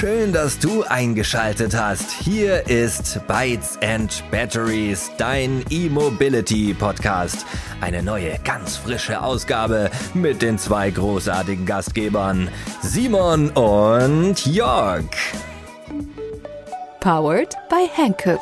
Schön, dass du eingeschaltet hast. Hier ist Bytes and Batteries, dein E-Mobility Podcast. Eine neue, ganz frische Ausgabe mit den zwei großartigen Gastgebern, Simon und Jörg. Powered by Hankook.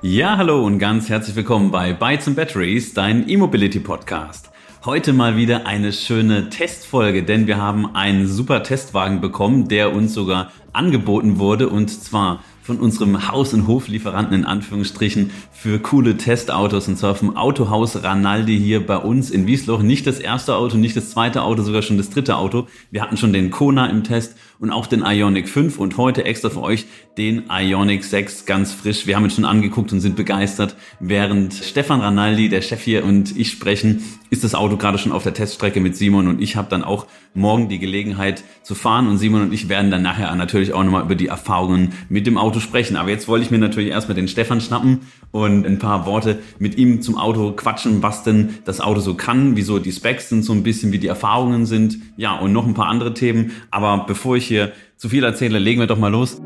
Ja, hallo und ganz herzlich willkommen bei Bytes and Batteries, dein E-Mobility Podcast. Heute mal wieder eine schöne Testfolge, denn wir haben einen super Testwagen bekommen, der uns sogar angeboten wurde und zwar von unserem Haus- und Hoflieferanten in Anführungsstrichen für coole Testautos und zwar vom Autohaus Ranaldi hier bei uns in Wiesloch. Nicht das erste Auto, nicht das zweite Auto, sogar schon das dritte Auto. Wir hatten schon den Kona im Test und auch den Ionic 5 und heute extra für euch den Ionic 6 ganz frisch. Wir haben ihn schon angeguckt und sind begeistert. Während Stefan Ranaldi, der Chef hier und ich sprechen, ist das Auto gerade schon auf der Teststrecke mit Simon und ich habe dann auch morgen die Gelegenheit zu fahren und Simon und ich werden dann nachher natürlich auch nochmal über die Erfahrungen mit dem Auto sprechen. Aber jetzt wollte ich mir natürlich erstmal den Stefan schnappen und ein paar Worte mit ihm zum Auto quatschen, was denn das Auto so kann, wieso die Specs sind, so ein bisschen wie die Erfahrungen sind, ja und noch ein paar andere Themen. Aber bevor ich hier zu viel erzähle, legen wir doch mal los.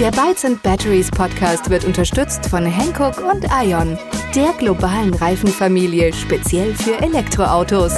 Der Bytes and Batteries Podcast wird unterstützt von Hankook und Ion, der globalen Reifenfamilie speziell für Elektroautos.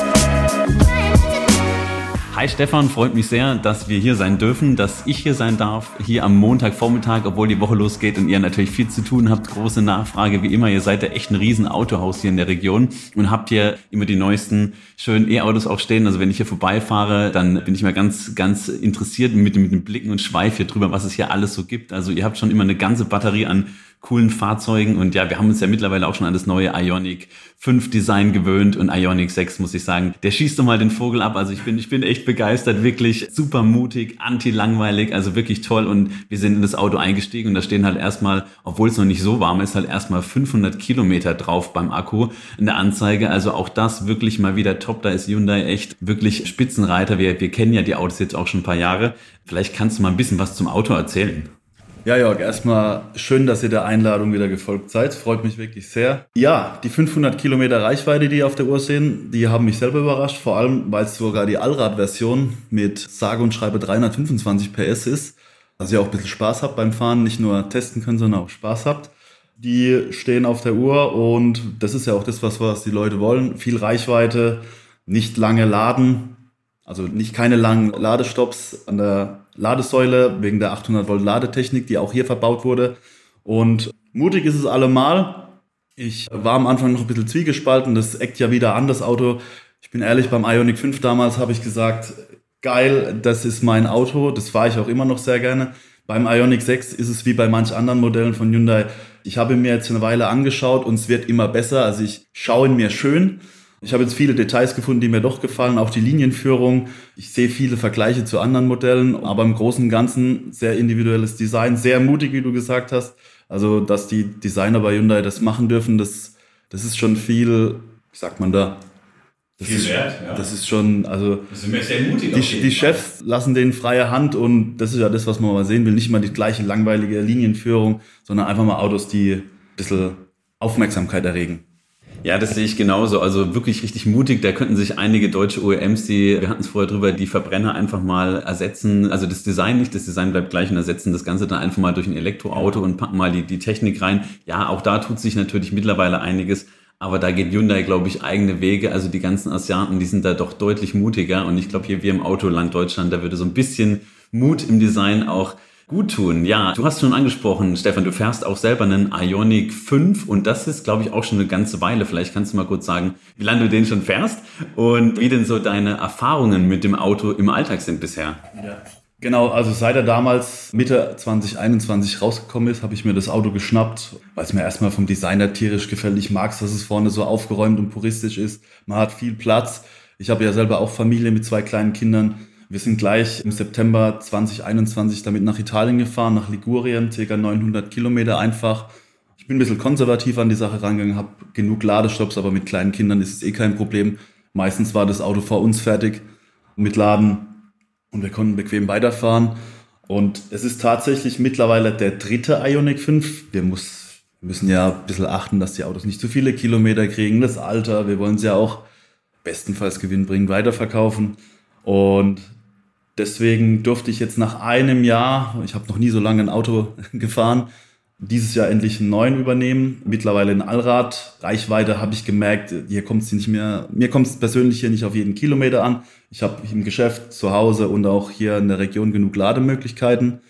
Hi Stefan, freut mich sehr, dass wir hier sein dürfen, dass ich hier sein darf, hier am Montagvormittag, obwohl die Woche losgeht und ihr natürlich viel zu tun habt, große Nachfrage wie immer. Ihr seid ja echt ein riesen Autohaus hier in der Region und habt hier immer die neuesten schönen E-Autos auch stehen. Also wenn ich hier vorbeifahre, dann bin ich mal ganz, ganz interessiert mit, mit dem Blicken und Schweif hier drüber, was es hier alles so gibt. Also ihr habt schon immer eine ganze Batterie an coolen Fahrzeugen. Und ja, wir haben uns ja mittlerweile auch schon an das neue Ionic 5 Design gewöhnt und Ionic 6, muss ich sagen, der schießt doch mal den Vogel ab. Also ich bin, ich bin echt begeistert, wirklich super mutig, anti-langweilig, also wirklich toll. Und wir sind in das Auto eingestiegen und da stehen halt erstmal, obwohl es noch nicht so warm ist, halt erstmal 500 Kilometer drauf beim Akku in der Anzeige. Also auch das wirklich mal wieder top. Da ist Hyundai echt wirklich Spitzenreiter. Wir, wir kennen ja die Autos jetzt auch schon ein paar Jahre. Vielleicht kannst du mal ein bisschen was zum Auto erzählen. Ja, Jörg, erstmal schön, dass ihr der Einladung wieder gefolgt seid. Freut mich wirklich sehr. Ja, die 500 Kilometer Reichweite, die ihr auf der Uhr sehen, die haben mich selber überrascht. Vor allem, weil es sogar die Allrad-Version mit sage und schreibe 325 PS ist. Also ihr auch ein bisschen Spaß habt beim Fahren, nicht nur testen können, sondern auch Spaß habt. Die stehen auf der Uhr und das ist ja auch das, was, was die Leute wollen. Viel Reichweite, nicht lange laden, also nicht keine langen Ladestops an der Ladesäule wegen der 800 Volt Ladetechnik, die auch hier verbaut wurde. Und mutig ist es allemal. Ich war am Anfang noch ein bisschen zwiegespalten. Das eckt ja wieder an, das Auto. Ich bin ehrlich, beim Ionic 5 damals habe ich gesagt, geil, das ist mein Auto. Das fahre ich auch immer noch sehr gerne. Beim Ionic 6 ist es wie bei manch anderen Modellen von Hyundai. Ich habe mir jetzt eine Weile angeschaut und es wird immer besser. Also ich schaue ihn mir schön. Ich habe jetzt viele Details gefunden, die mir doch gefallen, auch die Linienführung. Ich sehe viele Vergleiche zu anderen Modellen, aber im Großen und Ganzen sehr individuelles Design, sehr mutig, wie du gesagt hast. Also, dass die Designer bei Hyundai das machen dürfen, das, das ist schon viel, wie sagt man da? Das viel ist, wert, ja. Das ist schon, also Das sind wir sehr mutig. die, die Chefs lassen denen freie Hand und das ist ja das, was man mal sehen will. Nicht immer die gleiche langweilige Linienführung, sondern einfach mal Autos, die ein bisschen Aufmerksamkeit erregen. Ja, das sehe ich genauso. Also wirklich richtig mutig. Da könnten sich einige deutsche OEMs, die, wir hatten es vorher drüber, die Verbrenner einfach mal ersetzen. Also das Design nicht, das Design bleibt gleich und ersetzen das Ganze dann einfach mal durch ein Elektroauto und packen mal die, die Technik rein. Ja, auch da tut sich natürlich mittlerweile einiges. Aber da geht Hyundai, glaube ich, eigene Wege. Also die ganzen Asiaten, die sind da doch deutlich mutiger. Und ich glaube, hier wir im Autoland Deutschland, da würde so ein bisschen Mut im Design auch gut tun. Ja, du hast schon angesprochen, Stefan, du fährst auch selber einen Ionic 5 und das ist, glaube ich, auch schon eine ganze Weile. Vielleicht kannst du mal kurz sagen, wie lange du den schon fährst und wie denn so deine Erfahrungen mit dem Auto im Alltag sind bisher. Ja. Genau, also seit er damals Mitte 2021 rausgekommen ist, habe ich mir das Auto geschnappt, weil es mir erstmal vom Designer tierisch gefällt. Ich mag es, dass es vorne so aufgeräumt und puristisch ist. Man hat viel Platz. Ich habe ja selber auch Familie mit zwei kleinen Kindern. Wir sind gleich im September 2021 damit nach Italien gefahren, nach Ligurien, ca. 900 Kilometer einfach. Ich bin ein bisschen konservativ an die Sache rangegangen, habe genug Ladestops, aber mit kleinen Kindern ist es eh kein Problem. Meistens war das Auto vor uns fertig mit Laden und wir konnten bequem weiterfahren. Und es ist tatsächlich mittlerweile der dritte Ionic 5. Wir muss, müssen ja ein bisschen achten, dass die Autos nicht zu viele Kilometer kriegen, das Alter. Wir wollen sie ja auch bestenfalls gewinnbringend weiterverkaufen. Und Deswegen durfte ich jetzt nach einem Jahr, ich habe noch nie so lange ein Auto gefahren, dieses Jahr endlich einen neuen übernehmen. Mittlerweile ein Allrad. Reichweite habe ich gemerkt, hier kommt es nicht mehr, mir kommt es persönlich hier nicht auf jeden Kilometer an. Ich habe im Geschäft, zu Hause und auch hier in der Region genug Lademöglichkeiten.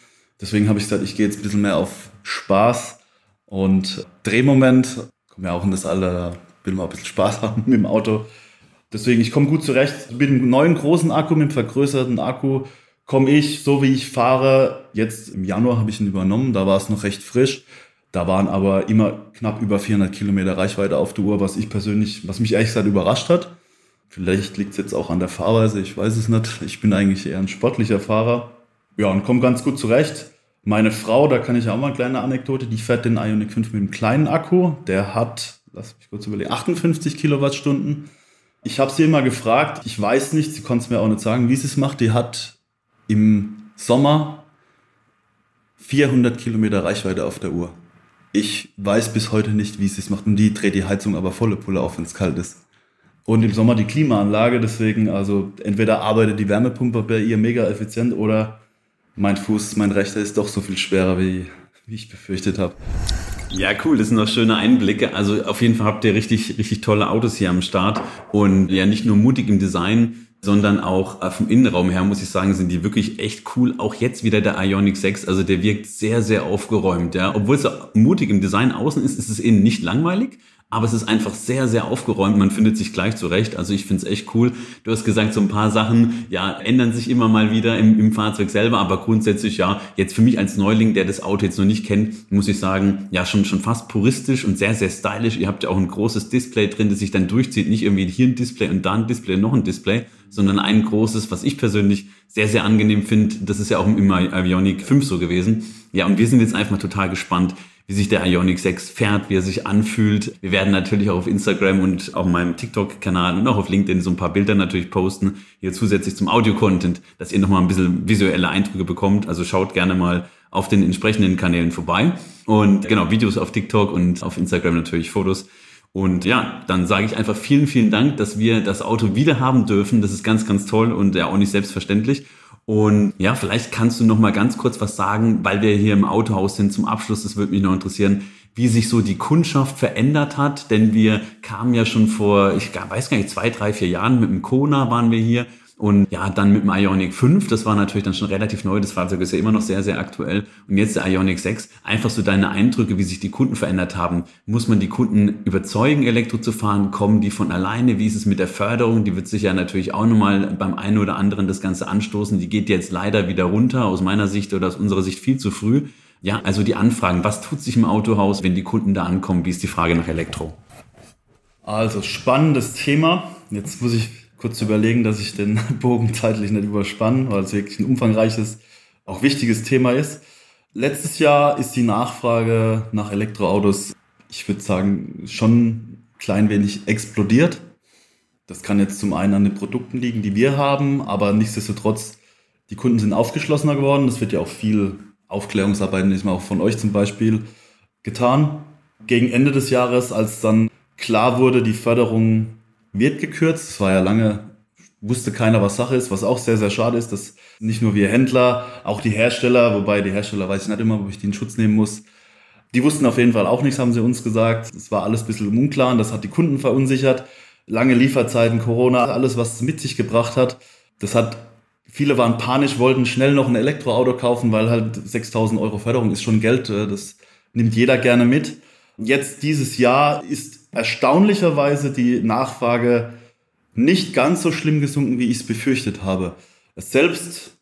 Deswegen habe ich gesagt, ich gehe jetzt ein bisschen mehr auf Spaß und Drehmoment. Komme ja auch in das Alter, will mal ein bisschen Spaß haben mit dem Auto. Deswegen, ich komme gut zurecht. Mit dem neuen großen Akku, mit dem vergrößerten Akku, komme ich, so wie ich fahre, jetzt im Januar habe ich ihn übernommen, da war es noch recht frisch. Da waren aber immer knapp über 400 Kilometer Reichweite auf der Uhr, was ich persönlich, was mich ehrlich gesagt überrascht hat. Vielleicht liegt es jetzt auch an der Fahrweise, ich weiß es nicht. Ich bin eigentlich eher ein sportlicher Fahrer. Ja, und komme ganz gut zurecht. Meine Frau, da kann ich auch mal eine kleine Anekdote, die fährt den Ionic 5 mit einem kleinen Akku. Der hat, lass mich kurz überlegen, 58 Kilowattstunden. Ich habe sie immer gefragt, ich weiß nicht, sie konnte es mir auch nicht sagen, wie sie es macht. Die hat im Sommer 400 Kilometer Reichweite auf der Uhr. Ich weiß bis heute nicht, wie sie es macht. Und die dreht die Heizung aber volle Pulle auf, wenn es kalt ist. Und im Sommer die Klimaanlage, deswegen, also entweder arbeitet die Wärmepumpe bei ihr mega effizient oder mein Fuß, mein rechter ist doch so viel schwerer, wie, wie ich befürchtet habe. Ja, cool, das sind doch schöne Einblicke. Also auf jeden Fall habt ihr richtig, richtig tolle Autos hier am Start und ja nicht nur mutig im Design, sondern auch äh, vom Innenraum her, muss ich sagen, sind die wirklich echt cool. Auch jetzt wieder der Ionic 6, also der wirkt sehr, sehr aufgeräumt. Ja. Obwohl es mutig im Design außen ist, ist es innen nicht langweilig, aber es ist einfach sehr, sehr aufgeräumt. Man findet sich gleich zurecht. Also ich finde es echt cool. Du hast gesagt, so ein paar Sachen, ja, ändern sich immer mal wieder im, im Fahrzeug selber, aber grundsätzlich, ja, jetzt für mich als Neuling, der das Auto jetzt noch nicht kennt, muss ich sagen, ja, schon, schon fast puristisch und sehr, sehr stylisch. Ihr habt ja auch ein großes Display drin, das sich dann durchzieht. Nicht irgendwie hier ein Display und da ein Display und noch ein Display, sondern ein großes, was ich persönlich sehr, sehr angenehm finde. Das ist ja auch im Ionic 5 so gewesen. Ja, und wir sind jetzt einfach total gespannt, wie sich der Ionic 6 fährt, wie er sich anfühlt. Wir werden natürlich auch auf Instagram und auf meinem TikTok-Kanal und auch auf LinkedIn so ein paar Bilder natürlich posten, hier zusätzlich zum Audio-Content, dass ihr nochmal ein bisschen visuelle Eindrücke bekommt. Also schaut gerne mal auf den entsprechenden Kanälen vorbei. Und genau, Videos auf TikTok und auf Instagram natürlich Fotos. Und ja, dann sage ich einfach vielen, vielen Dank, dass wir das Auto wieder haben dürfen. Das ist ganz, ganz toll und ja auch nicht selbstverständlich. Und ja, vielleicht kannst du noch mal ganz kurz was sagen, weil wir hier im Autohaus sind zum Abschluss. Das würde mich noch interessieren, wie sich so die Kundschaft verändert hat. Denn wir kamen ja schon vor, ich weiß gar nicht, zwei, drei, vier Jahren mit dem Kona waren wir hier und ja, dann mit dem Ionic 5, das war natürlich dann schon relativ neu, das Fahrzeug ist ja immer noch sehr, sehr aktuell. Und jetzt der Ionic 6, einfach so deine Eindrücke, wie sich die Kunden verändert haben. Muss man die Kunden überzeugen, Elektro zu fahren? Kommen die von alleine? Wie ist es mit der Förderung? Die wird sich ja natürlich auch nochmal beim einen oder anderen das Ganze anstoßen. Die geht jetzt leider wieder runter, aus meiner Sicht oder aus unserer Sicht viel zu früh. Ja, also die Anfragen, was tut sich im Autohaus, wenn die Kunden da ankommen? Wie ist die Frage nach Elektro? Also spannendes Thema. Jetzt muss ich kurz zu überlegen, dass ich den Bogen zeitlich nicht überspanne, weil es wirklich ein umfangreiches, auch wichtiges Thema ist. Letztes Jahr ist die Nachfrage nach Elektroautos, ich würde sagen, schon klein wenig explodiert. Das kann jetzt zum einen an den Produkten liegen, die wir haben, aber nichtsdestotrotz, die Kunden sind aufgeschlossener geworden. Es wird ja auch viel Aufklärungsarbeit, diesmal auch von euch zum Beispiel, getan. Gegen Ende des Jahres, als dann klar wurde, die Förderung wird gekürzt. Es war ja lange, wusste keiner, was Sache ist, was auch sehr, sehr schade ist, dass nicht nur wir Händler, auch die Hersteller, wobei die Hersteller weiß ich nicht immer, wo ich die in Schutz nehmen muss, die wussten auf jeden Fall auch nichts, haben sie uns gesagt. Es war alles ein bisschen unklar und das hat die Kunden verunsichert. Lange Lieferzeiten, Corona, alles, was es mit sich gebracht hat. Das hat, viele waren panisch, wollten schnell noch ein Elektroauto kaufen, weil halt 6000 Euro Förderung ist schon Geld. Äh, das nimmt jeder gerne mit. Jetzt dieses Jahr ist erstaunlicherweise die Nachfrage nicht ganz so schlimm gesunken, wie ich es befürchtet habe. Selbst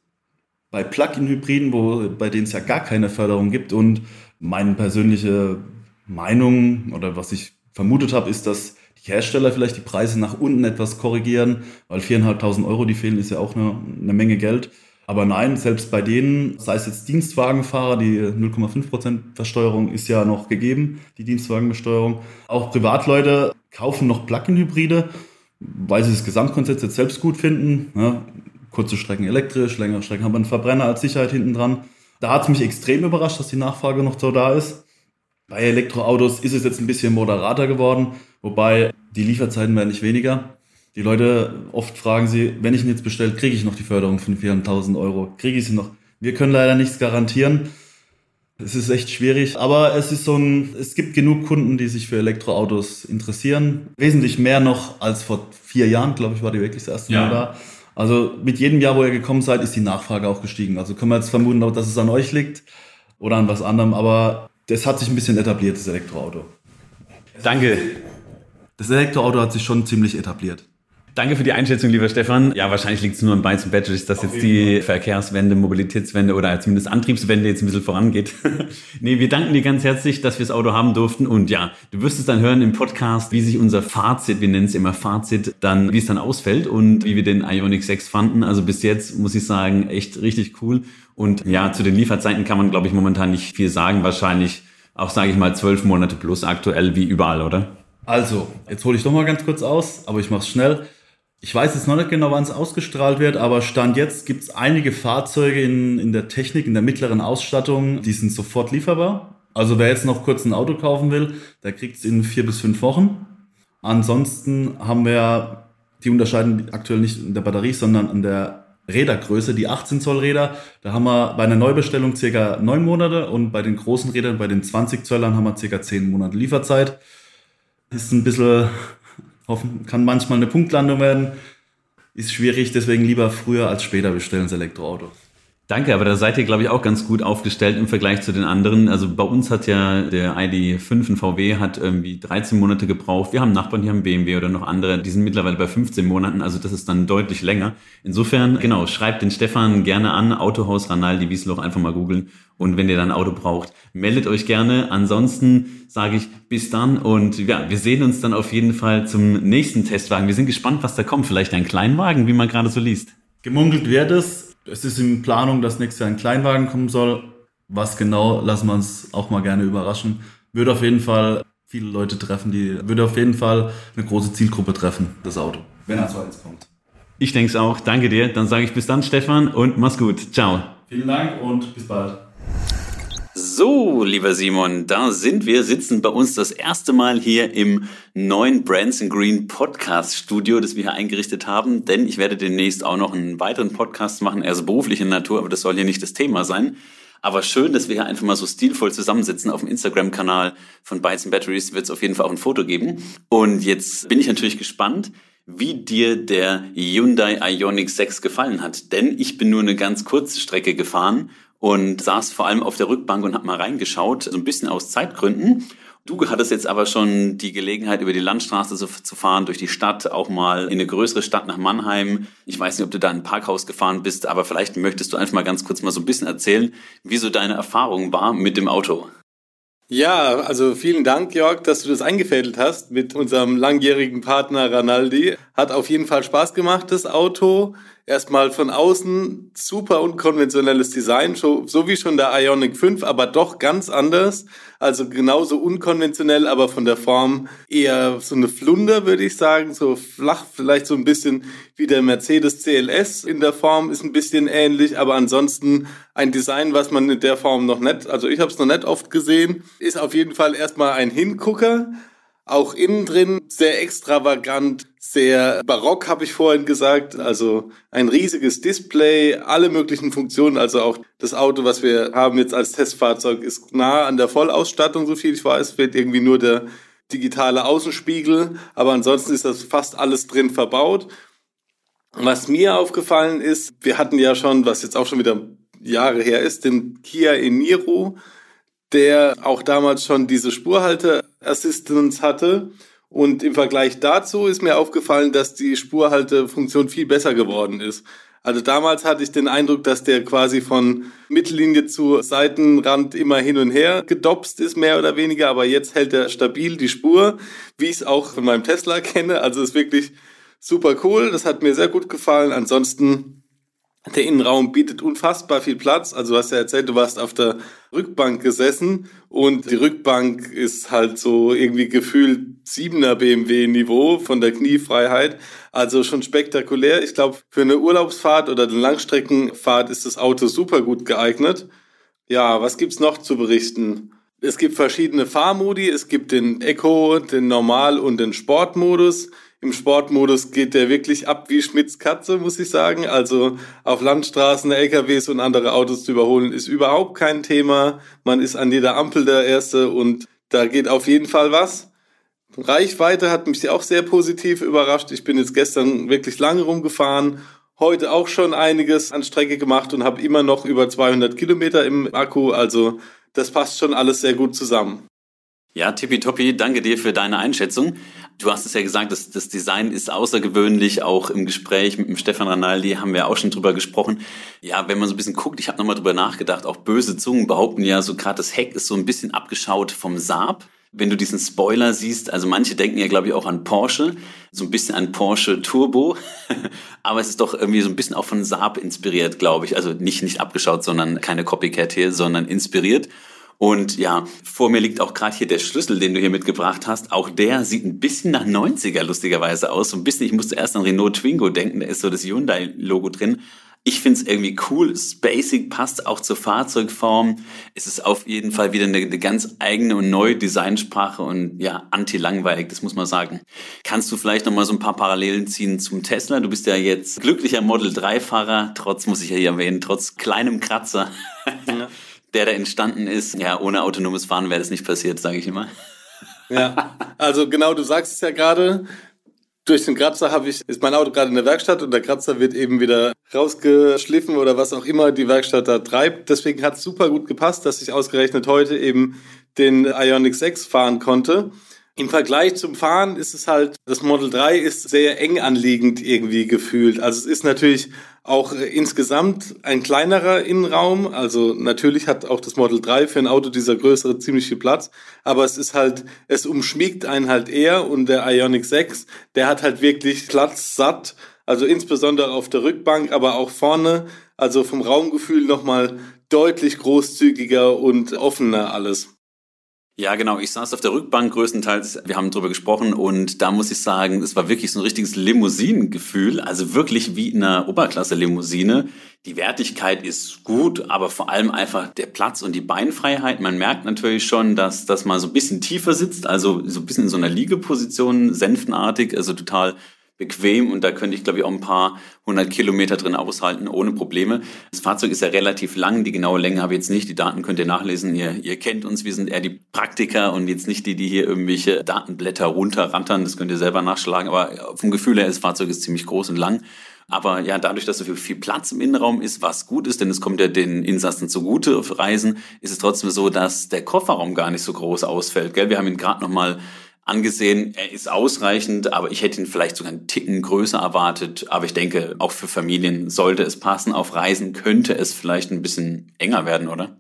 bei Plug-in-Hybriden, bei denen es ja gar keine Förderung gibt und meine persönliche Meinung oder was ich vermutet habe, ist, dass die Hersteller vielleicht die Preise nach unten etwas korrigieren, weil 4.500 Euro, die fehlen, ist ja auch eine, eine Menge Geld. Aber nein, selbst bei denen, sei es jetzt Dienstwagenfahrer, die 0,5% Versteuerung ist ja noch gegeben, die Dienstwagenbesteuerung. Auch Privatleute kaufen noch Plug-in-Hybride, weil sie das Gesamtkonzept jetzt selbst gut finden. Ja, kurze Strecken elektrisch, längere Strecken haben wir einen Verbrenner als Sicherheit hinten dran. Da hat es mich extrem überrascht, dass die Nachfrage noch so da ist. Bei Elektroautos ist es jetzt ein bisschen moderater geworden, wobei die Lieferzeiten werden nicht weniger. Die Leute oft fragen sie, wenn ich ihn jetzt bestelle, kriege ich noch die Förderung von 400.000 Euro? Kriege ich sie noch? Wir können leider nichts garantieren. Es ist echt schwierig, aber es ist so ein, es gibt genug Kunden, die sich für Elektroautos interessieren. Wesentlich mehr noch als vor vier Jahren, glaube ich, war die wirklich das erste ja. Mal da. Also mit jedem Jahr, wo ihr gekommen seid, ist die Nachfrage auch gestiegen. Also können wir jetzt vermuten, dass es an euch liegt oder an was anderem, aber das hat sich ein bisschen etabliert, das Elektroauto. Danke. Das Elektroauto hat sich schon ziemlich etabliert. Danke für die Einschätzung, lieber Stefan. Ja, wahrscheinlich liegt es nur an Bytes und Batteries, dass jetzt die Verkehrswende, Mobilitätswende oder zumindest Antriebswende jetzt ein bisschen vorangeht. nee, wir danken dir ganz herzlich, dass wir das Auto haben durften. Und ja, du wirst es dann hören im Podcast, wie sich unser Fazit, wir nennen es immer Fazit, dann, wie es dann ausfällt und wie wir den Ionic 6 fanden. Also bis jetzt muss ich sagen, echt richtig cool. Und ja, zu den Lieferzeiten kann man, glaube ich, momentan nicht viel sagen. Wahrscheinlich auch, sage ich mal, zwölf Monate plus aktuell wie überall, oder? Also, jetzt hole ich doch mal ganz kurz aus, aber ich mache es schnell. Ich weiß jetzt noch nicht genau, wann es ausgestrahlt wird, aber Stand jetzt gibt es einige Fahrzeuge in, in der Technik, in der mittleren Ausstattung, die sind sofort lieferbar. Also wer jetzt noch kurz ein Auto kaufen will, der kriegt es in vier bis fünf Wochen. Ansonsten haben wir, die unterscheiden aktuell nicht in der Batterie, sondern in der Rädergröße, die 18 Zoll Räder. Da haben wir bei einer Neubestellung circa neun Monate und bei den großen Rädern, bei den 20 Zöllern haben wir circa zehn Monate Lieferzeit. Ist ein bisschen Hoffen, kann manchmal eine Punktlandung werden. Ist schwierig, deswegen lieber früher als später bestellen das Elektroauto. Danke, aber da seid ihr, glaube ich, auch ganz gut aufgestellt im Vergleich zu den anderen. Also bei uns hat ja der ID5 in VW hat irgendwie 13 Monate gebraucht. Wir haben Nachbarn, die haben BMW oder noch andere, die sind mittlerweile bei 15 Monaten, also das ist dann deutlich länger. Insofern, genau, schreibt den Stefan gerne an, Autohaus Ranaldi Wiesloch einfach mal googeln und wenn ihr dann ein Auto braucht, meldet euch gerne. Ansonsten sage ich bis dann und ja, wir sehen uns dann auf jeden Fall zum nächsten Testwagen. Wir sind gespannt, was da kommt. Vielleicht ein Kleinwagen, wie man gerade so liest. Gemunkelt wird es es ist in Planung, dass nächstes Jahr ein Kleinwagen kommen soll. Was genau, lassen wir uns auch mal gerne überraschen. Würde auf jeden Fall viele Leute treffen, die würde auf jeden Fall eine große Zielgruppe treffen, das Auto, wenn er so eins kommt. Ich denke es auch. Danke dir. Dann sage ich bis dann, Stefan, und mach's gut. Ciao. Vielen Dank und bis bald. So, lieber Simon, da sind wir, sitzen bei uns das erste Mal hier im neuen Brands Green Podcast Studio, das wir hier eingerichtet haben, denn ich werde demnächst auch noch einen weiteren Podcast machen, er ist beruflicher Natur, aber das soll hier nicht das Thema sein. Aber schön, dass wir hier einfach mal so stilvoll zusammensitzen. Auf dem Instagram-Kanal von Bytes Batteries wird es auf jeden Fall auch ein Foto geben. Und jetzt bin ich natürlich gespannt, wie dir der Hyundai Ioniq 6 gefallen hat. Denn ich bin nur eine ganz kurze Strecke gefahren und saß vor allem auf der Rückbank und habe mal reingeschaut, so ein bisschen aus Zeitgründen. Du hattest jetzt aber schon die Gelegenheit, über die Landstraße zu, zu, fahren, durch die Stadt, auch mal in eine größere Stadt nach Mannheim. Ich weiß nicht, ob du da in ein Parkhaus gefahren bist, aber vielleicht möchtest du einfach mal ganz kurz mal so ein bisschen erzählen, wie so deine Erfahrung war mit dem Auto. Ja, also vielen Dank, Jörg, dass du das eingefädelt hast mit unserem langjährigen Partner Ranaldi. Hat auf jeden Fall Spaß gemacht, das Auto. Erstmal von außen super unkonventionelles Design, so wie schon der Ionic 5, aber doch ganz anders. Also genauso unkonventionell, aber von der Form eher so eine Flunder, würde ich sagen, so flach, vielleicht so ein bisschen wie der Mercedes CLS in der Form, ist ein bisschen ähnlich, aber ansonsten ein Design, was man in der Form noch nicht, also ich habe es noch nicht oft gesehen, ist auf jeden Fall erstmal ein Hingucker, auch innen drin sehr extravagant, sehr barock, habe ich vorhin gesagt. Also ein riesiges Display, alle möglichen Funktionen. Also auch das Auto, was wir haben jetzt als Testfahrzeug, ist nah an der Vollausstattung, so viel ich weiß. Fehlt irgendwie nur der digitale Außenspiegel. Aber ansonsten ist das fast alles drin verbaut. Was mir aufgefallen ist, wir hatten ja schon, was jetzt auch schon wieder Jahre her ist, den Kia Eniro der auch damals schon diese Spurhalte-Assistance hatte. Und im Vergleich dazu ist mir aufgefallen, dass die Spurhaltefunktion viel besser geworden ist. Also damals hatte ich den Eindruck, dass der quasi von Mittellinie zu Seitenrand immer hin und her gedopst ist, mehr oder weniger. Aber jetzt hält er stabil die Spur, wie ich es auch von meinem Tesla kenne. Also ist wirklich super cool. Das hat mir sehr gut gefallen. Ansonsten der Innenraum bietet unfassbar viel Platz. Also du hast ja erzählt, du warst auf der Rückbank gesessen und die Rückbank ist halt so irgendwie gefühlt 7er BMW Niveau von der Kniefreiheit. Also schon spektakulär. Ich glaube, für eine Urlaubsfahrt oder eine Langstreckenfahrt ist das Auto super gut geeignet. Ja, was gibt's noch zu berichten? Es gibt verschiedene Fahrmodi. Es gibt den Eco, den Normal und den Sportmodus. Im Sportmodus geht der wirklich ab wie Schmidts Katze, muss ich sagen. Also auf Landstraßen, LKWs und andere Autos zu überholen, ist überhaupt kein Thema. Man ist an jeder Ampel der Erste und da geht auf jeden Fall was. Reichweite hat mich auch sehr positiv überrascht. Ich bin jetzt gestern wirklich lange rumgefahren heute auch schon einiges an Strecke gemacht und habe immer noch über 200 Kilometer im Akku. Also das passt schon alles sehr gut zusammen. Ja, tippitoppi, danke dir für deine Einschätzung. Du hast es ja gesagt, das, das Design ist außergewöhnlich. Auch im Gespräch mit dem Stefan Ranaldi haben wir auch schon drüber gesprochen. Ja, wenn man so ein bisschen guckt, ich habe nochmal drüber nachgedacht, auch böse Zungen behaupten ja so gerade das Heck ist so ein bisschen abgeschaut vom Saab wenn du diesen Spoiler siehst, also manche denken ja, glaube ich, auch an Porsche, so ein bisschen an Porsche Turbo, aber es ist doch irgendwie so ein bisschen auch von Saab inspiriert, glaube ich. Also nicht, nicht abgeschaut, sondern keine Copycat hier, sondern inspiriert. Und ja, vor mir liegt auch gerade hier der Schlüssel, den du hier mitgebracht hast. Auch der sieht ein bisschen nach 90er lustigerweise aus. So ein bisschen, ich musste erst an Renault Twingo denken, da ist so das Hyundai-Logo drin. Ich finde es irgendwie cool, basic, passt auch zur Fahrzeugform. Es ist auf jeden Fall wieder eine, eine ganz eigene und neue Designsprache und ja, anti-langweilig, das muss man sagen. Kannst du vielleicht nochmal so ein paar Parallelen ziehen zum Tesla? Du bist ja jetzt glücklicher Model 3-Fahrer, trotz, muss ich ja hier erwähnen, trotz kleinem Kratzer. Der da entstanden ist. Ja, ohne autonomes Fahren wäre das nicht passiert, sage ich immer. Ja, also genau, du sagst es ja gerade durch den Kratzer habe ich, ist mein Auto gerade in der Werkstatt und der Kratzer wird eben wieder rausgeschliffen oder was auch immer die Werkstatt da treibt. Deswegen hat es super gut gepasst, dass ich ausgerechnet heute eben den Ioniq 6 fahren konnte. Im Vergleich zum Fahren ist es halt, das Model 3 ist sehr eng anliegend irgendwie gefühlt. Also es ist natürlich auch insgesamt ein kleinerer Innenraum. Also natürlich hat auch das Model 3 für ein Auto dieser Größere ziemlich viel Platz. Aber es ist halt, es umschmiegt einen halt eher und der Ioniq 6, der hat halt wirklich Platz satt. Also insbesondere auf der Rückbank, aber auch vorne. Also vom Raumgefühl nochmal deutlich großzügiger und offener alles. Ja, genau. Ich saß auf der Rückbank größtenteils. Wir haben drüber gesprochen und da muss ich sagen, es war wirklich so ein richtiges Limousinengefühl. Also wirklich wie in einer Oberklasse-Limousine. Die Wertigkeit ist gut, aber vor allem einfach der Platz und die Beinfreiheit. Man merkt natürlich schon, dass das mal so ein bisschen tiefer sitzt, also so ein bisschen in so einer Liegeposition, senftenartig, also total bequem und da könnte ich, glaube ich, auch ein paar hundert Kilometer drin aushalten, ohne Probleme. Das Fahrzeug ist ja relativ lang, die genaue Länge habe ich jetzt nicht, die Daten könnt ihr nachlesen, ihr, ihr kennt uns, wir sind eher die Praktiker und jetzt nicht die, die hier irgendwelche Datenblätter runterrattern, das könnt ihr selber nachschlagen, aber vom Gefühl her, das Fahrzeug ist ziemlich groß und lang. Aber ja, dadurch, dass so viel, Platz im Innenraum ist, was gut ist, denn es kommt ja den Insassen zugute auf Reisen, ist es trotzdem so, dass der Kofferraum gar nicht so groß ausfällt. Gell? Wir haben ihn gerade nochmal angesehen, er ist ausreichend, aber ich hätte ihn vielleicht sogar einen Ticken größer erwartet. Aber ich denke, auch für Familien sollte es passen. Auf Reisen könnte es vielleicht ein bisschen enger werden, oder?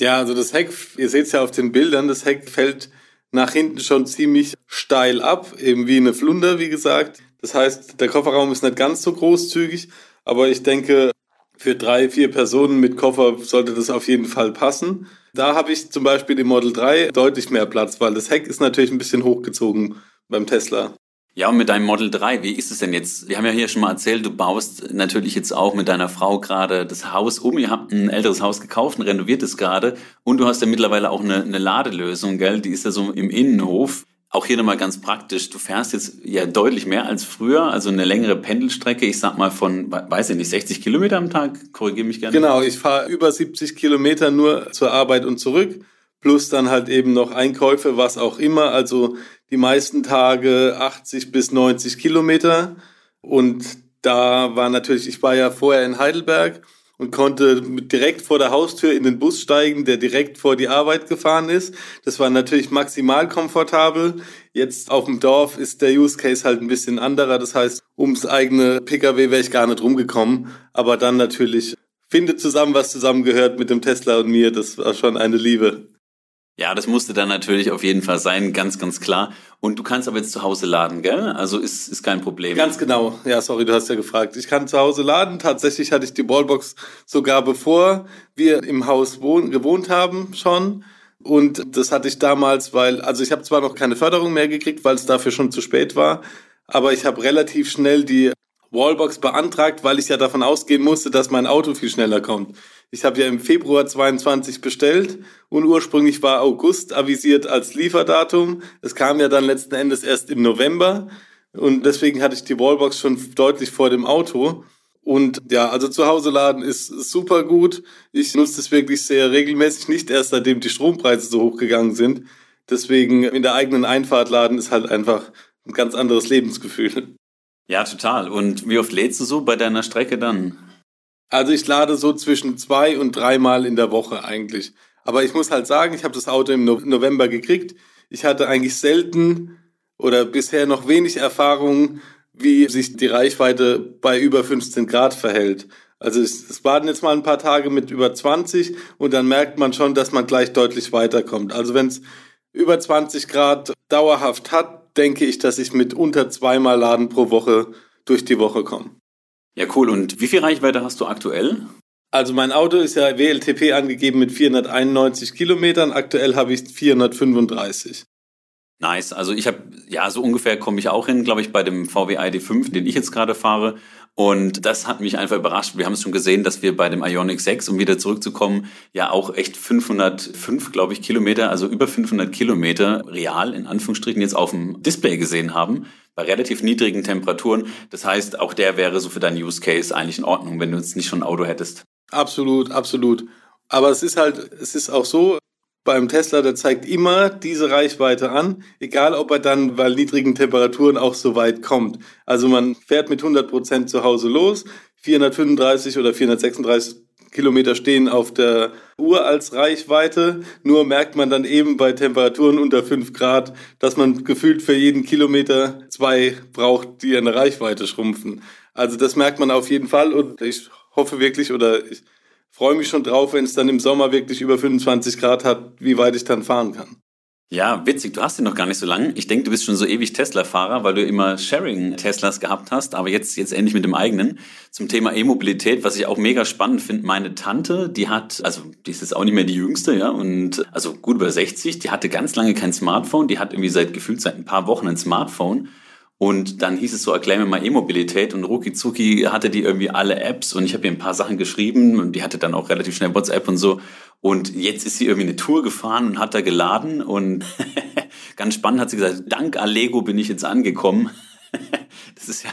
Ja, also das Heck, ihr seht es ja auf den Bildern, das Heck fällt nach hinten schon ziemlich steil ab, eben wie eine Flunder, wie gesagt. Das heißt, der Kofferraum ist nicht ganz so großzügig, aber ich denke, für drei, vier Personen mit Koffer sollte das auf jeden Fall passen. Da habe ich zum Beispiel im Model 3 deutlich mehr Platz, weil das Heck ist natürlich ein bisschen hochgezogen beim Tesla. Ja, und mit deinem Model 3, wie ist es denn jetzt? Wir haben ja hier schon mal erzählt, du baust natürlich jetzt auch mit deiner Frau gerade das Haus um. Ihr habt ein älteres Haus gekauft und renoviert es gerade. Und du hast ja mittlerweile auch eine, eine Ladelösung, gell? Die ist ja so im Innenhof. Auch hier nochmal ganz praktisch. Du fährst jetzt ja deutlich mehr als früher, also eine längere Pendelstrecke. Ich sag mal von, weiß ich nicht, 60 Kilometer am Tag. Korrigiere mich gerne. Genau, ich fahre über 70 Kilometer nur zur Arbeit und zurück. Plus dann halt eben noch Einkäufe, was auch immer. Also die meisten Tage 80 bis 90 Kilometer. Und da war natürlich, ich war ja vorher in Heidelberg und konnte direkt vor der Haustür in den Bus steigen, der direkt vor die Arbeit gefahren ist. Das war natürlich maximal komfortabel. Jetzt auf dem Dorf ist der Use Case halt ein bisschen anderer. Das heißt, ums eigene Pkw wäre ich gar nicht rumgekommen. Aber dann natürlich findet zusammen, was zusammengehört mit dem Tesla und mir. Das war schon eine Liebe. Ja, das musste dann natürlich auf jeden Fall sein, ganz, ganz klar. Und du kannst aber jetzt zu Hause laden, gell? Also ist, ist kein Problem. Ganz genau. Ja, sorry, du hast ja gefragt. Ich kann zu Hause laden. Tatsächlich hatte ich die Ballbox sogar bevor wir im Haus wohn gewohnt haben schon. Und das hatte ich damals, weil, also ich habe zwar noch keine Förderung mehr gekriegt, weil es dafür schon zu spät war, aber ich habe relativ schnell die Wallbox beantragt, weil ich ja davon ausgehen musste, dass mein Auto viel schneller kommt. Ich habe ja im Februar 22 bestellt und ursprünglich war August avisiert als Lieferdatum. Es kam ja dann letzten Endes erst im November. Und deswegen hatte ich die Wallbox schon deutlich vor dem Auto. Und ja, also zu Hause laden ist super gut. Ich nutze das wirklich sehr regelmäßig, nicht erst seitdem die Strompreise so hoch gegangen sind. Deswegen in der eigenen Einfahrt laden ist halt einfach ein ganz anderes Lebensgefühl. Ja, total. Und wie oft lädst du so bei deiner Strecke dann? Also ich lade so zwischen zwei und dreimal in der Woche eigentlich. Aber ich muss halt sagen, ich habe das Auto im November gekriegt. Ich hatte eigentlich selten oder bisher noch wenig Erfahrung, wie sich die Reichweite bei über 15 Grad verhält. Also es, waren jetzt mal ein paar Tage mit über 20 und dann merkt man schon, dass man gleich deutlich weiterkommt. Also wenn es über 20 Grad dauerhaft hat, denke ich, dass ich mit unter zweimal Laden pro Woche durch die Woche komme. Ja, cool. Und wie viel Reichweite hast du aktuell? Also mein Auto ist ja WLTP angegeben mit 491 Kilometern. Aktuell habe ich 435. Nice. Also ich habe, ja, so ungefähr komme ich auch hin, glaube ich, bei dem VW ID5, den ich jetzt gerade fahre. Und das hat mich einfach überrascht. Wir haben es schon gesehen, dass wir bei dem Ionic 6, um wieder zurückzukommen, ja auch echt 505, glaube ich, Kilometer, also über 500 Kilometer real in Anführungsstrichen jetzt auf dem Display gesehen haben, bei relativ niedrigen Temperaturen. Das heißt, auch der wäre so für deinen Use Case eigentlich in Ordnung, wenn du jetzt nicht schon ein Auto hättest. Absolut, absolut. Aber es ist halt, es ist auch so, beim Tesla, der zeigt immer diese Reichweite an, egal ob er dann bei niedrigen Temperaturen auch so weit kommt. Also man fährt mit 100 Prozent zu Hause los, 435 oder 436 Kilometer stehen auf der Uhr als Reichweite. Nur merkt man dann eben bei Temperaturen unter 5 Grad, dass man gefühlt für jeden Kilometer zwei braucht, die eine Reichweite schrumpfen. Also das merkt man auf jeden Fall und ich hoffe wirklich oder ich freue mich schon drauf, wenn es dann im Sommer wirklich über 25 Grad hat, wie weit ich dann fahren kann. Ja, witzig, du hast ihn noch gar nicht so lange. Ich denke, du bist schon so ewig Tesla-Fahrer, weil du immer Sharing-Teslas gehabt hast, aber jetzt, jetzt endlich mit dem eigenen. Zum Thema E-Mobilität, was ich auch mega spannend finde, meine Tante, die hat, also die ist jetzt auch nicht mehr die jüngste, ja, und also gut über 60, die hatte ganz lange kein Smartphone, die hat irgendwie seit gefühlt seit ein paar Wochen ein Smartphone und dann hieß es so, erklär mir mal E-Mobilität und Ruki Zuki hatte die irgendwie alle Apps und ich habe ihr ein paar Sachen geschrieben und die hatte dann auch relativ schnell WhatsApp und so. Und jetzt ist sie irgendwie eine Tour gefahren und hat da geladen und ganz spannend hat sie gesagt, dank Allego bin ich jetzt angekommen. das ist ja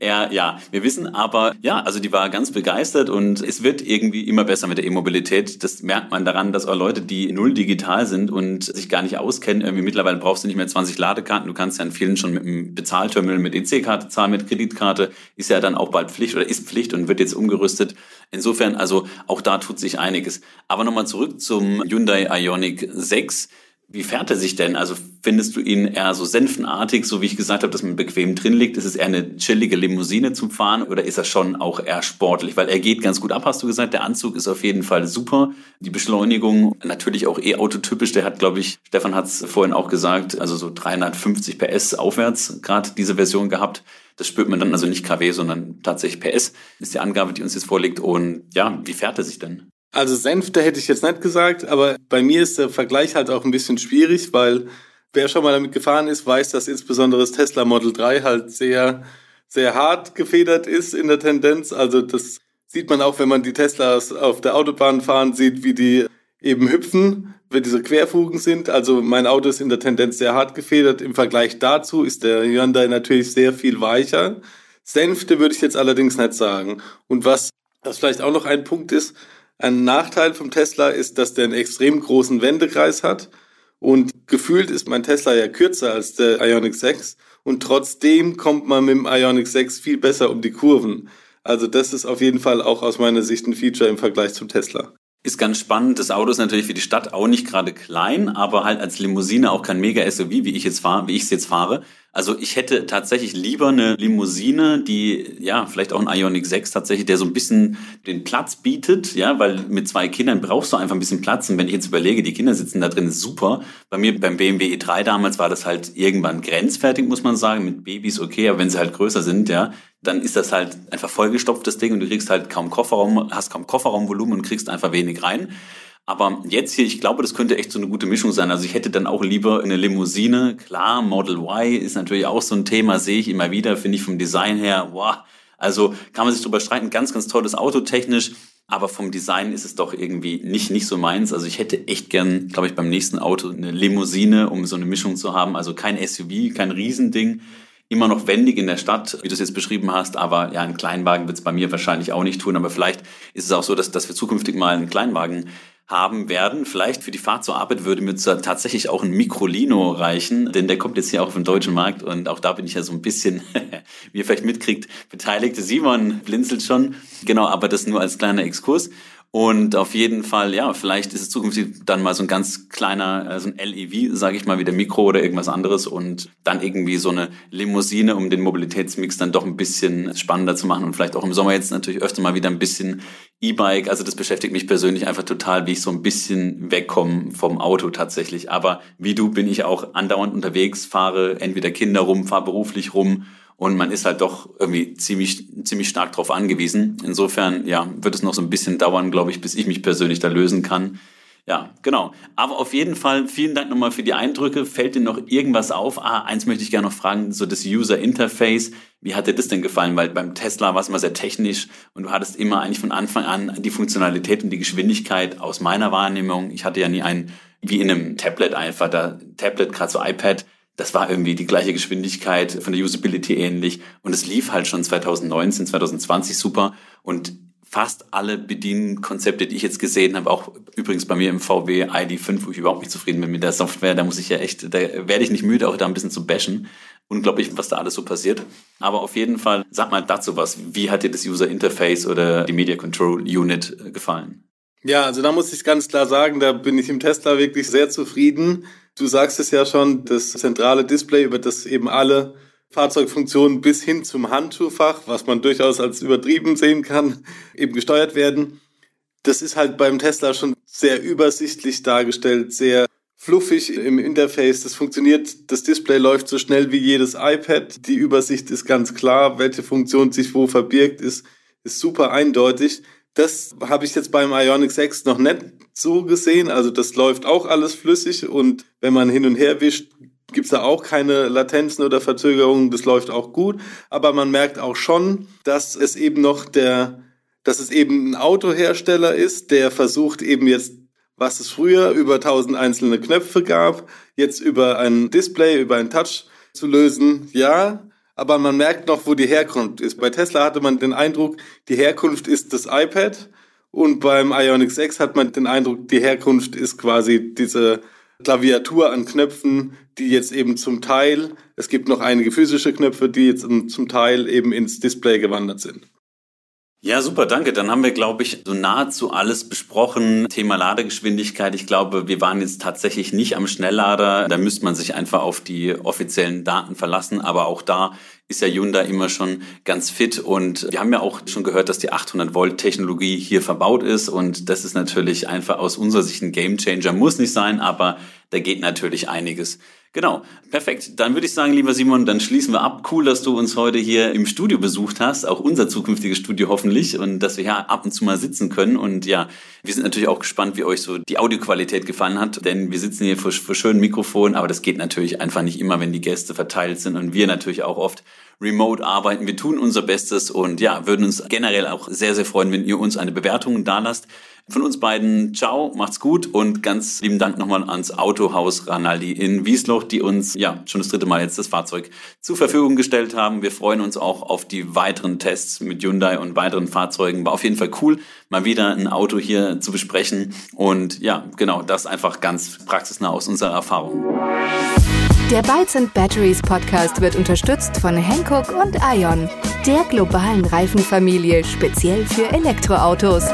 eher, ja, wir wissen aber, ja, also die war ganz begeistert und es wird irgendwie immer besser mit der E-Mobilität. Das merkt man daran, dass auch Leute, die null digital sind und sich gar nicht auskennen, irgendwie mittlerweile brauchst du nicht mehr 20 Ladekarten. Du kannst ja in vielen schon mit einem Bezahlterminal, mit EC-Karte zahlen, mit Kreditkarte. Ist ja dann auch bald Pflicht oder ist Pflicht und wird jetzt umgerüstet. Insofern, also auch da tut sich einiges. Aber nochmal zurück zum Hyundai Ionic 6 wie fährt er sich denn? Also findest du ihn eher so senfenartig, so wie ich gesagt habe, dass man bequem drin liegt? Ist es eher eine chillige Limousine zum Fahren oder ist er schon auch eher sportlich? Weil er geht ganz gut ab, hast du gesagt. Der Anzug ist auf jeden Fall super. Die Beschleunigung natürlich auch E-Auto-typisch. Der hat, glaube ich, Stefan hat es vorhin auch gesagt, also so 350 PS aufwärts gerade diese Version gehabt. Das spürt man dann also nicht kW, sondern tatsächlich PS ist die Angabe, die uns jetzt vorliegt. Und ja, wie fährt er sich denn? Also Senfte hätte ich jetzt nicht gesagt, aber bei mir ist der Vergleich halt auch ein bisschen schwierig, weil wer schon mal damit gefahren ist, weiß, dass insbesondere das Tesla Model 3 halt sehr, sehr hart gefedert ist in der Tendenz. Also das sieht man auch, wenn man die Teslas auf der Autobahn fahren sieht, wie die eben hüpfen, wenn diese Querfugen sind. Also mein Auto ist in der Tendenz sehr hart gefedert. Im Vergleich dazu ist der Hyundai natürlich sehr viel weicher. Senfte würde ich jetzt allerdings nicht sagen. Und was, was vielleicht auch noch ein Punkt ist, ein Nachteil vom Tesla ist, dass der einen extrem großen Wendekreis hat. Und gefühlt ist mein Tesla ja kürzer als der Ionic 6. Und trotzdem kommt man mit dem Ionic 6 viel besser um die Kurven. Also das ist auf jeden Fall auch aus meiner Sicht ein Feature im Vergleich zum Tesla. Ist ganz spannend. Das Auto ist natürlich für die Stadt auch nicht gerade klein, aber halt als Limousine auch kein mega SUV, wie ich jetzt fahre, wie ich es jetzt fahre. Also ich hätte tatsächlich lieber eine Limousine, die, ja, vielleicht auch ein Ionic 6 tatsächlich, der so ein bisschen den Platz bietet, ja, weil mit zwei Kindern brauchst du einfach ein bisschen Platz. Und wenn ich jetzt überlege, die Kinder sitzen da drin, ist super. Bei mir beim BMW e3 damals war das halt irgendwann grenzfertig, muss man sagen. Mit Babys okay, aber wenn sie halt größer sind, ja, dann ist das halt einfach vollgestopftes Ding und du kriegst halt kaum Kofferraum, hast kaum Kofferraumvolumen und kriegst einfach wenig rein. Aber jetzt hier, ich glaube, das könnte echt so eine gute Mischung sein. Also ich hätte dann auch lieber eine Limousine. Klar, Model Y ist natürlich auch so ein Thema, sehe ich immer wieder, finde ich vom Design her, wow. Also kann man sich drüber streiten, ganz, ganz tolles Auto technisch. Aber vom Design ist es doch irgendwie nicht, nicht so meins. Also ich hätte echt gern, glaube ich, beim nächsten Auto eine Limousine, um so eine Mischung zu haben. Also kein SUV, kein Riesending immer noch wendig in der Stadt, wie du es jetzt beschrieben hast, aber ja, ein Kleinwagen wird es bei mir wahrscheinlich auch nicht tun, aber vielleicht ist es auch so, dass, dass wir zukünftig mal einen Kleinwagen haben werden. Vielleicht für die Fahrt zur Arbeit würde mir tatsächlich auch ein Microlino reichen, denn der kommt jetzt hier auch auf den deutschen Markt und auch da bin ich ja so ein bisschen, wie ihr vielleicht mitkriegt, beteiligt. Simon blinzelt schon. Genau, aber das nur als kleiner Exkurs. Und auf jeden Fall, ja, vielleicht ist es zukünftig dann mal so ein ganz kleiner, äh, so ein LEV, sage ich mal, wie der Mikro oder irgendwas anderes und dann irgendwie so eine Limousine, um den Mobilitätsmix dann doch ein bisschen spannender zu machen und vielleicht auch im Sommer jetzt natürlich öfter mal wieder ein bisschen E-Bike. Also das beschäftigt mich persönlich einfach total, wie ich so ein bisschen wegkomme vom Auto tatsächlich. Aber wie du bin ich auch andauernd unterwegs, fahre entweder Kinder rum, fahre beruflich rum und man ist halt doch irgendwie ziemlich, ziemlich stark darauf angewiesen. Insofern, ja, wird es noch so ein bisschen dauern, glaube ich, bis ich mich persönlich da lösen kann. Ja, genau. Aber auf jeden Fall vielen Dank nochmal für die Eindrücke. Fällt dir noch irgendwas auf? Ah, eins möchte ich gerne noch fragen, so das User Interface. Wie hat dir das denn gefallen? Weil beim Tesla war es immer sehr technisch und du hattest immer eigentlich von Anfang an die Funktionalität und die Geschwindigkeit aus meiner Wahrnehmung. Ich hatte ja nie ein, wie in einem Tablet einfach, da Tablet, gerade so iPad, das war irgendwie die gleiche Geschwindigkeit, von der Usability ähnlich. Und es lief halt schon 2019, 2020 super. Und fast alle Bedienkonzepte, die ich jetzt gesehen habe, auch übrigens bei mir im VW ID5, wo ich überhaupt nicht zufrieden bin mit der Software, da muss ich ja echt, da werde ich nicht müde, auch da ein bisschen zu bashen. Unglaublich, was da alles so passiert. Aber auf jeden Fall, sag mal dazu was. Wie hat dir das User Interface oder die Media Control Unit äh, gefallen? Ja, also da muss ich ganz klar sagen, da bin ich im Tesla wirklich sehr zufrieden. Du sagst es ja schon, das zentrale Display, über das eben alle Fahrzeugfunktionen bis hin zum Handschuhfach, was man durchaus als übertrieben sehen kann, eben gesteuert werden. Das ist halt beim Tesla schon sehr übersichtlich dargestellt, sehr fluffig im Interface. Das funktioniert, das Display läuft so schnell wie jedes iPad. Die Übersicht ist ganz klar, welche Funktion sich wo verbirgt, ist, ist super eindeutig. Das habe ich jetzt beim Ionic 6 noch nicht so gesehen. Also das läuft auch alles flüssig und wenn man hin und her wischt, gibt es da auch keine Latenzen oder Verzögerungen. Das läuft auch gut. Aber man merkt auch schon, dass es eben noch der, dass es eben ein Autohersteller ist, der versucht eben jetzt, was es früher über tausend einzelne Knöpfe gab, jetzt über ein Display, über ein Touch zu lösen. Ja, aber man merkt noch, wo die Herkunft ist. Bei Tesla hatte man den Eindruck, die Herkunft ist das iPad und beim Ionic 6 hat man den Eindruck, die Herkunft ist quasi diese Klaviatur an Knöpfen, die jetzt eben zum Teil, es gibt noch einige physische Knöpfe, die jetzt zum Teil eben ins Display gewandert sind. Ja, super, danke. Dann haben wir, glaube ich, so nahezu alles besprochen. Thema Ladegeschwindigkeit. Ich glaube, wir waren jetzt tatsächlich nicht am Schnelllader. Da müsste man sich einfach auf die offiziellen Daten verlassen. Aber auch da ist ja Hyundai immer schon ganz fit. Und wir haben ja auch schon gehört, dass die 800 Volt Technologie hier verbaut ist. Und das ist natürlich einfach aus unserer Sicht ein Gamechanger. Muss nicht sein, aber da geht natürlich einiges. Genau, perfekt. Dann würde ich sagen, lieber Simon, dann schließen wir ab. Cool, dass du uns heute hier im Studio besucht hast, auch unser zukünftiges Studio hoffentlich und dass wir hier ab und zu mal sitzen können. Und ja, wir sind natürlich auch gespannt, wie euch so die Audioqualität gefallen hat, denn wir sitzen hier vor, vor schönen Mikrofonen, aber das geht natürlich einfach nicht immer, wenn die Gäste verteilt sind und wir natürlich auch oft remote arbeiten. Wir tun unser Bestes und ja, würden uns generell auch sehr, sehr freuen, wenn ihr uns eine Bewertung da lasst. Von uns beiden, ciao, macht's gut und ganz lieben Dank nochmal ans Autohaus Ranaldi in Wiesloch, die uns ja schon das dritte Mal jetzt das Fahrzeug zur Verfügung gestellt haben. Wir freuen uns auch auf die weiteren Tests mit Hyundai und weiteren Fahrzeugen. War auf jeden Fall cool, mal wieder ein Auto hier zu besprechen und ja, genau, das einfach ganz praxisnah aus unserer Erfahrung. Der Bytes and Batteries Podcast wird unterstützt von Hankook und Ion, der globalen Reifenfamilie speziell für Elektroautos.